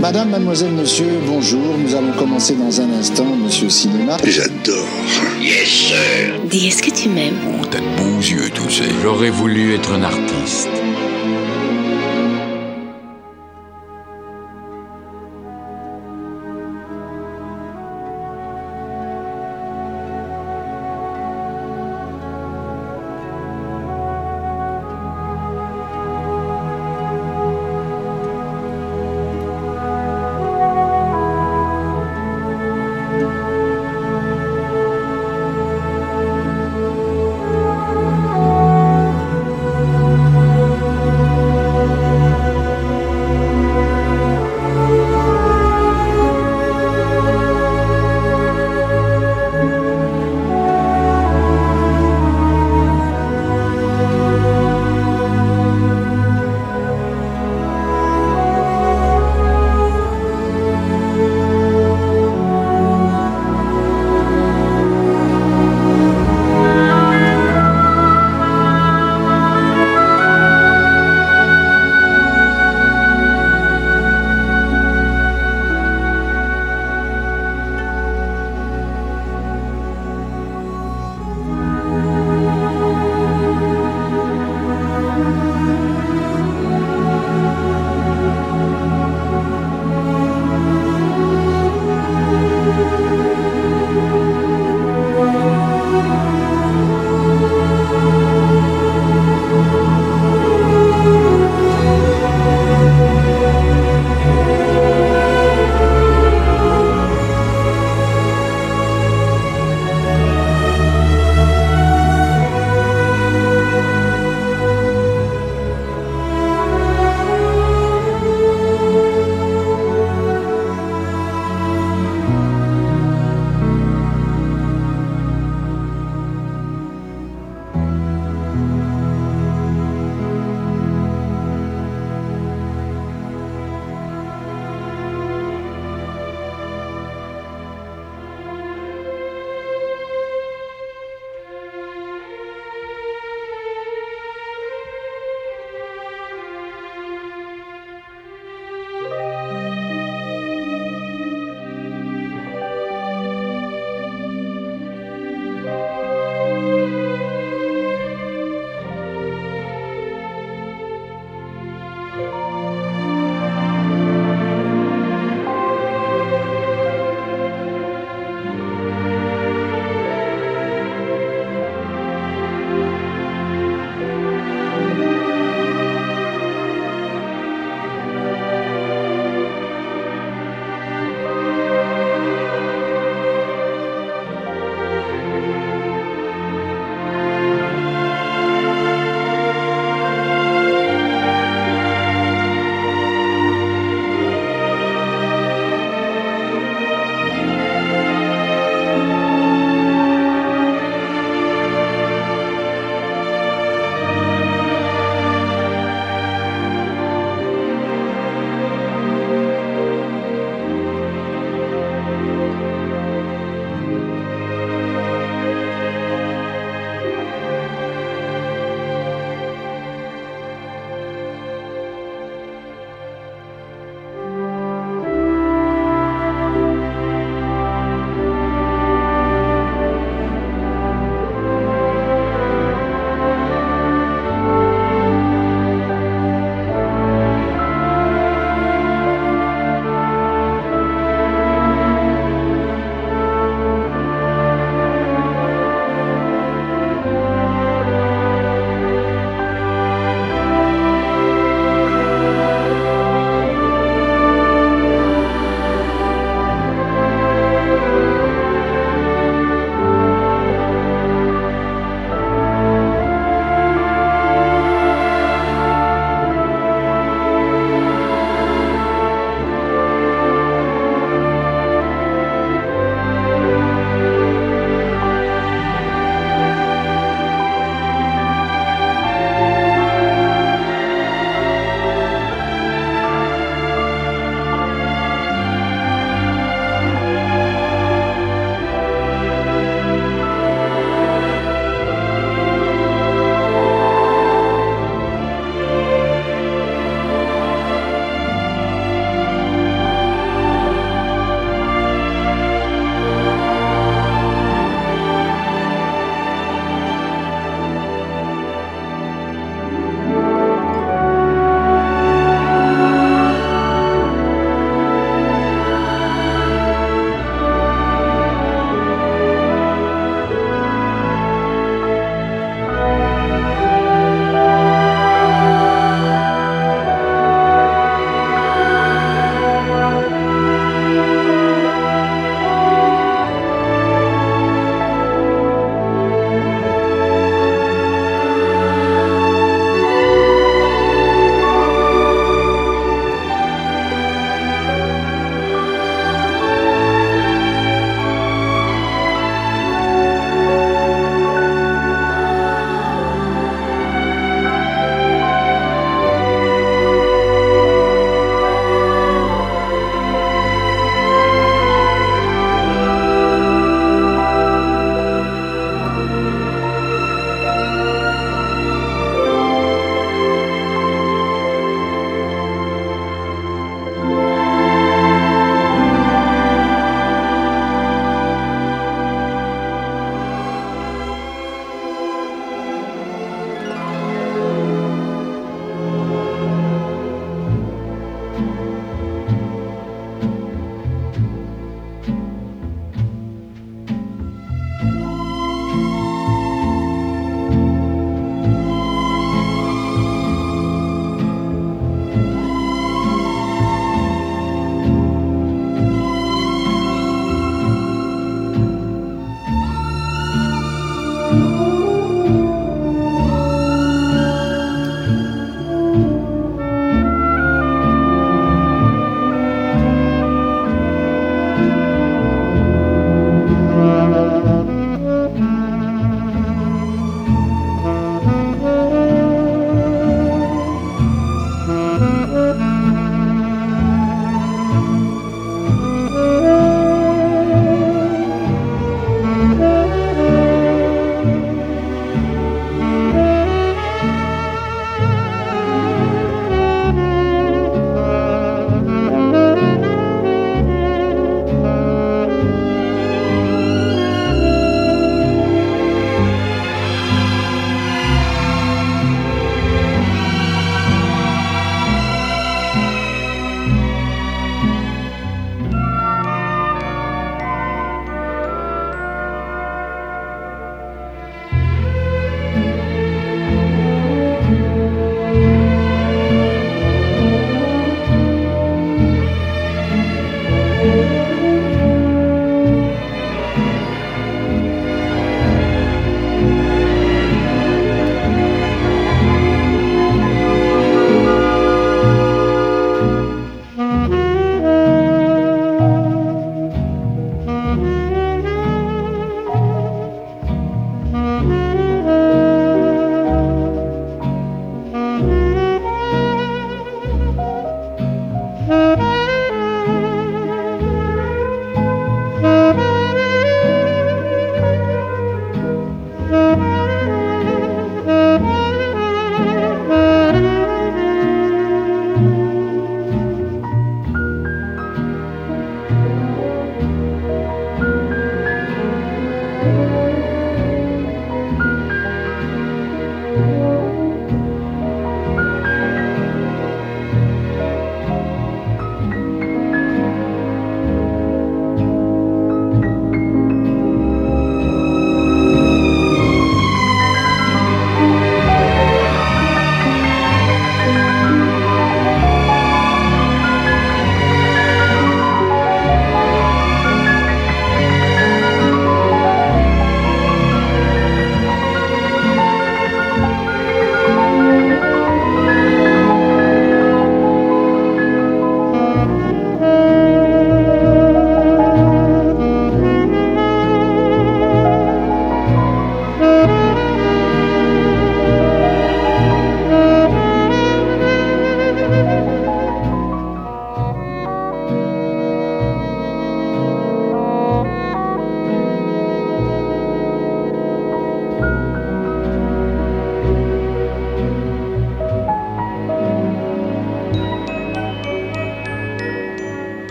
Madame, mademoiselle, monsieur, bonjour. Nous allons commencer dans un instant, monsieur cinéma. J'adore. Yes, sir. Dis, est-ce que tu m'aimes? Oh, t'as de beaux yeux, tu sais. J'aurais voulu être un artiste.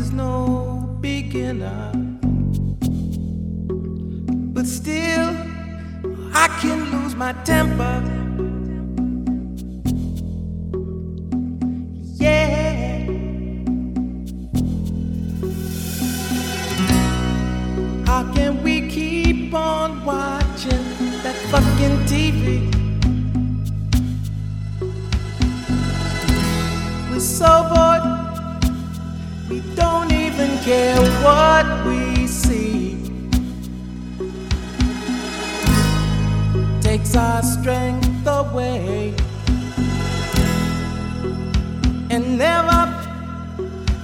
is no beginner, but still I can lose my temper. Yeah. How can we keep on watching that fucking TV? what we see takes our strength away and never,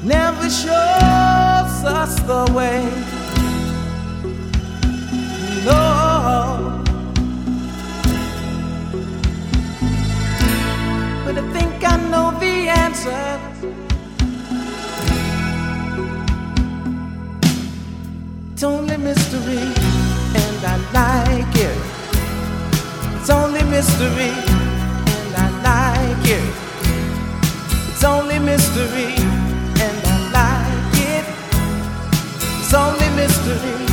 never shows us the way. No. But I think I know the answer. It's only mystery, and I like it. It's only mystery, and I like it. It's only mystery, and I like it. It's only mystery.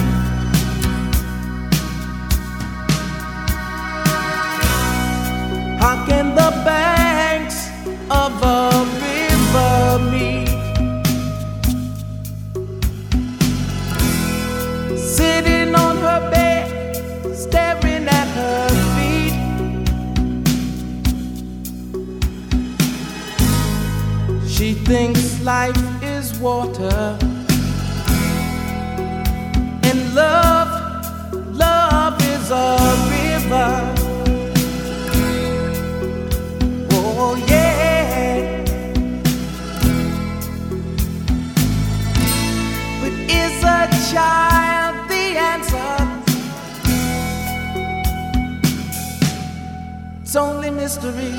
Life is water. And love, love is a river. Oh, yeah. But is a child the answer? It's only mystery,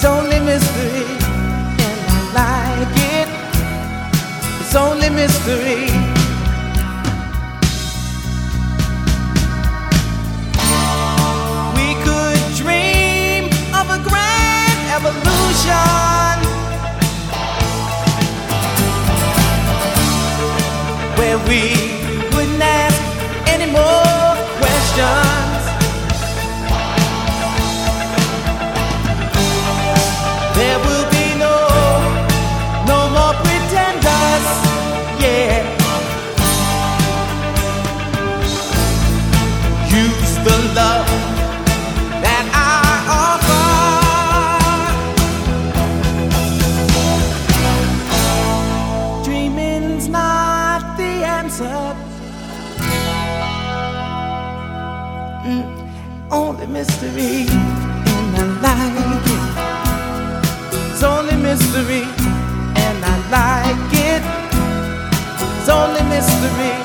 It's only mystery, and I like it. It's only mystery. We could dream of a grand evolution where we mystery, and I like it. It's only mystery, and I like it. It's only mystery,